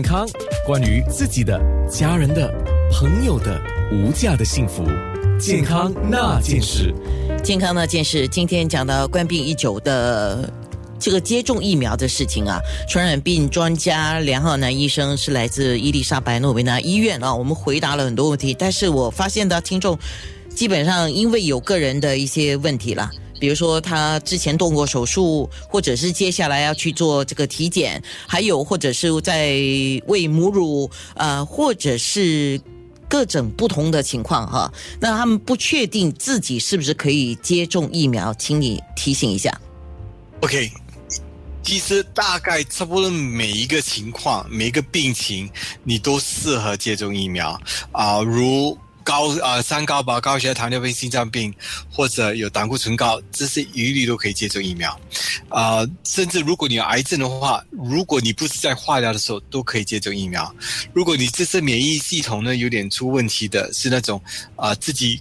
健康，关于自己的、家人的、朋友的无价的幸福，健康那件事。健康那件事，今天讲到冠病已久的这个接种疫苗的事情啊。传染病专家梁浩南医生是来自伊丽莎白诺维纳医院啊。我们回答了很多问题，但是我发现的听众基本上因为有个人的一些问题啦。比如说他之前动过手术，或者是接下来要去做这个体检，还有或者是在喂母乳，呃，或者是各种不同的情况哈。那他们不确定自己是不是可以接种疫苗，请你提醒一下。OK，其实大概差不多每一个情况、每一个病情，你都适合接种疫苗啊、如高啊、三高吧、高血压、糖尿病、心脏病，或者有胆固醇高，这些一律都可以接种疫苗。啊、甚至如果你有癌症的话，如果你不是在化疗的时候，都可以接种疫苗。如果你这是免疫系统呢有点出问题的，是那种啊、自己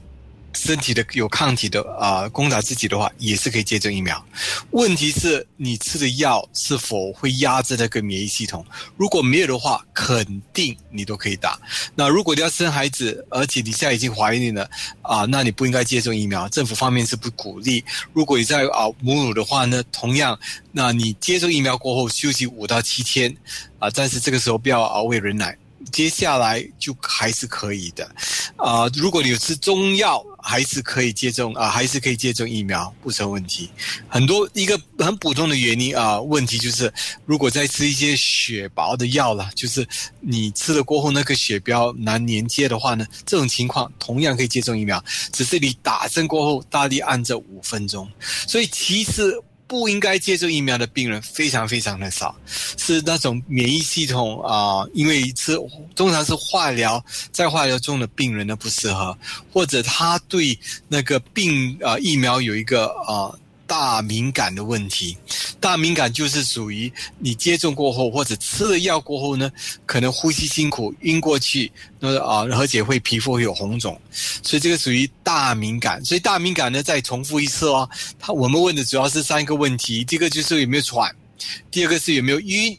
身体的有抗体的啊、攻打自己的话，也是可以接种疫苗。问题是你吃的药是否会压制那个免疫系统？如果没有的话，肯定你都可以打。那如果你要生孩子，而且你现在已经怀孕了啊、那你不应该接种疫苗，政府方面是不鼓励。如果你在啊母乳的话呢，同样，那你接种疫苗过后休息五到七天啊、但是这个时候不要熬喂人奶。接下来就还是可以的，啊、如果你有吃中药，还是可以接种啊、还是可以接种疫苗，不成问题。很多一个很普通的原因啊、问题就是如果再吃一些血薄的药了，就是你吃了过后那个血标难连接的话呢，这种情况同样可以接种疫苗，只是你打针过后大力按着五分钟，所以其实。不应该接种疫苗的病人非常非常的少，是那种免疫系统啊、因为一次通常是化疗，在化疗中的病人呢不适合，或者他对那个病啊、疫苗有一个啊、大敏感的问题，大敏感就是属于你接种过后或者吃了药过后呢，可能呼吸辛苦、晕过去，那啊，而且会皮肤会有红肿，所以这个属于大敏感。所以大敏感呢，再重复一次哦，他我们问的主要是三个问题，第一个就是有没有喘，第二个是有没有晕。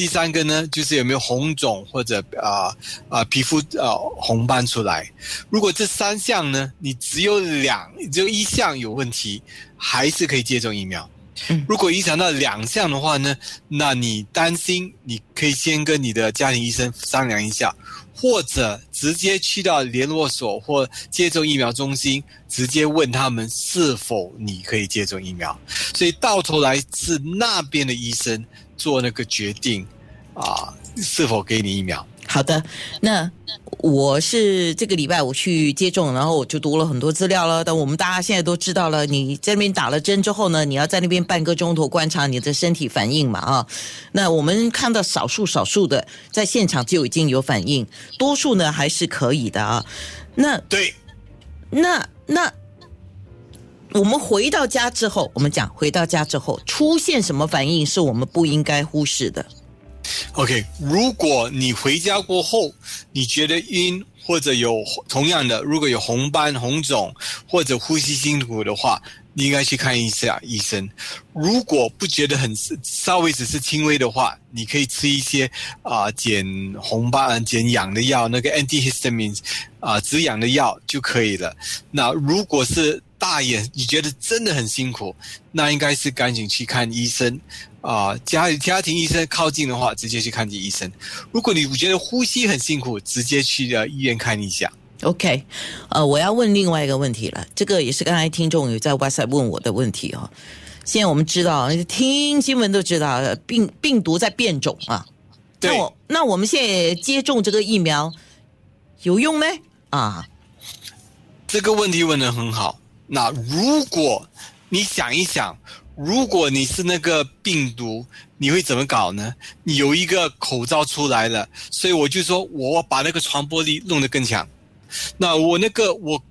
第三个呢，就是有没有红肿或者啊啊、皮肤啊红斑出来。如果这三项呢，你只有两只有一项有问题，还是可以接种疫苗。嗯如果影响到两项的话呢，那你担心，你可以先跟你的家庭医生商量一下，或者直接去到联络所或接种疫苗中心，直接问他们是否你可以接种疫苗。所以到头来是那边的医生做那个决定啊，是否给你疫苗。好的，那我是这个礼拜我去接种，然后我就读了很多资料了。但我们大家现在都知道了，你在那边打了针之后呢，你要在那边半个钟头观察你的身体反应嘛啊。那我们看到少数少数的在现场就已经有反应，多数呢还是可以的啊。那对，那那我们回到家之后，我们讲回到家之后出现什么反应是我们不应该忽视的。OK，如果你回家过后你觉得晕，或者有同样的，如果有红斑、红肿或者呼吸辛苦的话，你应该去看一下医生。如果不觉得很稍微只是轻微的话，你可以吃一些啊、减红斑、减痒的药，那个 antihistamines 啊、止痒的药就可以了。那如果是大眼，你觉得真的很辛苦，那应该是赶紧去看医生。啊、家家庭医生靠近的话，直接去看医生。如果你觉得呼吸很辛苦，直接去呃医院看一下。OK，呃，我要问另外一个问题了，这个也是刚才听众有在 WhatsApp 问我的问题哦。现在我们知道，听新闻都知道，呃病病毒在变种啊。那对我那我们现在接种这个疫苗有用吗？啊，这个问题问的很好。那如果你想一想，如果你是那个病毒，你会怎么搞呢？你有一个口罩出来了，所以我就说我把那个传播力弄得更强。那我那个我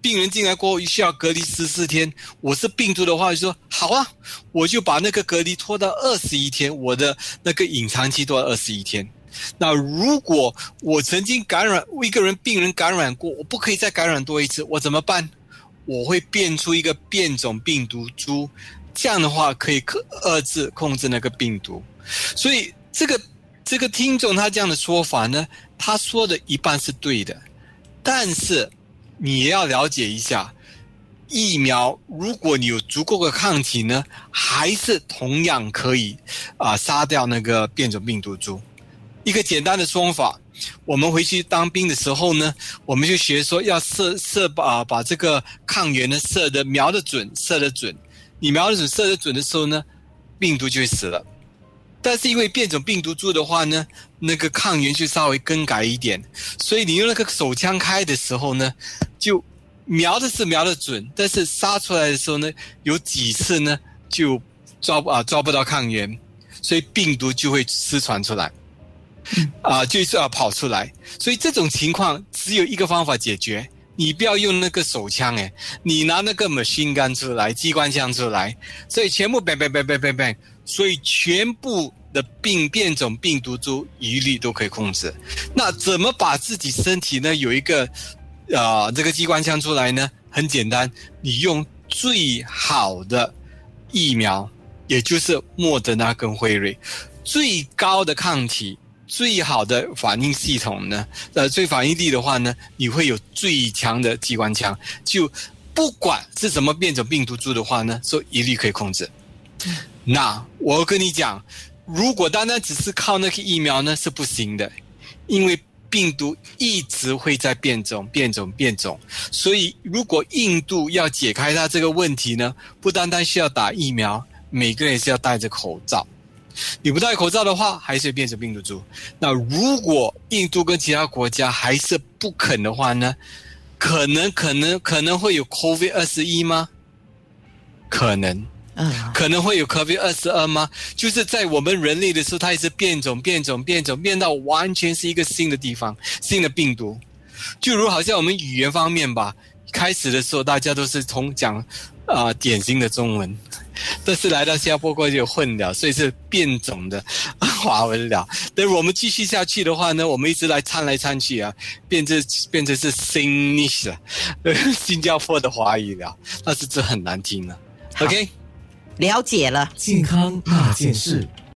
病人进来过后需要隔离十四天，我是病毒的话就说好啊，我就把那个隔离拖到二十一天，我的那个隐藏期拖到二十一天。那如果我曾经感染一个人，病人感染过，我不可以再感染多一次，我怎么办？我会变出一个变种病毒株，这样的话可以克遏制控制那个病毒。所以这个这个听众他这样的说法呢，他说的一半是对的，但是你要了解一下，疫苗如果你有足够的抗体呢，还是同样可以啊杀掉那个变种病毒株。一个简单的说法，我们回去当兵的时候呢，我们就学说要射射把把这个抗原呢射的瞄的准，射的准。你瞄的准，射的准的时候呢，病毒就会死了。但是因为变种病毒株的话呢，那个抗原就稍微更改一点，所以你用那个手枪开的时候呢，就瞄的是瞄的准，但是杀出来的时候呢，有几次呢就抓啊抓不到抗原，所以病毒就会失传出来，啊就是要跑出来，所以这种情况只有一个方法解决，你不要用那个手枪诶，你拿那个 machine gun 出来，机关枪出来，所以全部 bang bang bang bang bang bang。所以全部的病变种病毒株一律都可以控制。那怎么把自己身体呢有一个啊这个机关枪出来呢？很简单，你用最好的疫苗，也就是莫德纳跟辉瑞，最高的抗体、最好的反应系统呢，呃，最反应力的话呢，你会有最强的机关枪。就不管是什么变种病毒株的话呢，说一律可以控制。那我跟你讲，如果单单只是靠那个疫苗呢，是不行的，因为病毒一直会在变种、变种、变种。所以，如果印度要解开它这个问题呢，不单单需要打疫苗，每个人是要戴着口罩。你不戴口罩的话，还是变成病毒株。那如果印度跟其他国家还是不肯的话呢，可能、可能、可能会有 COVID 二十一吗？可能。嗯，可能会有 COVID 二十二吗？就是在我们人类的时候，它也是变种、变种、变种，变到完全是一个新的地方、新的病毒。就如好像我们语言方面吧，开始的时候大家都是从讲啊典型的中文，但是来到新加坡过就混了，所以是变种的华文了。但我们继续下去的话呢，我们一直来掺来掺去啊，变成变成是 Sinlish，新加坡的华语了，但是这很难听了。OK。了解了，健康那件事。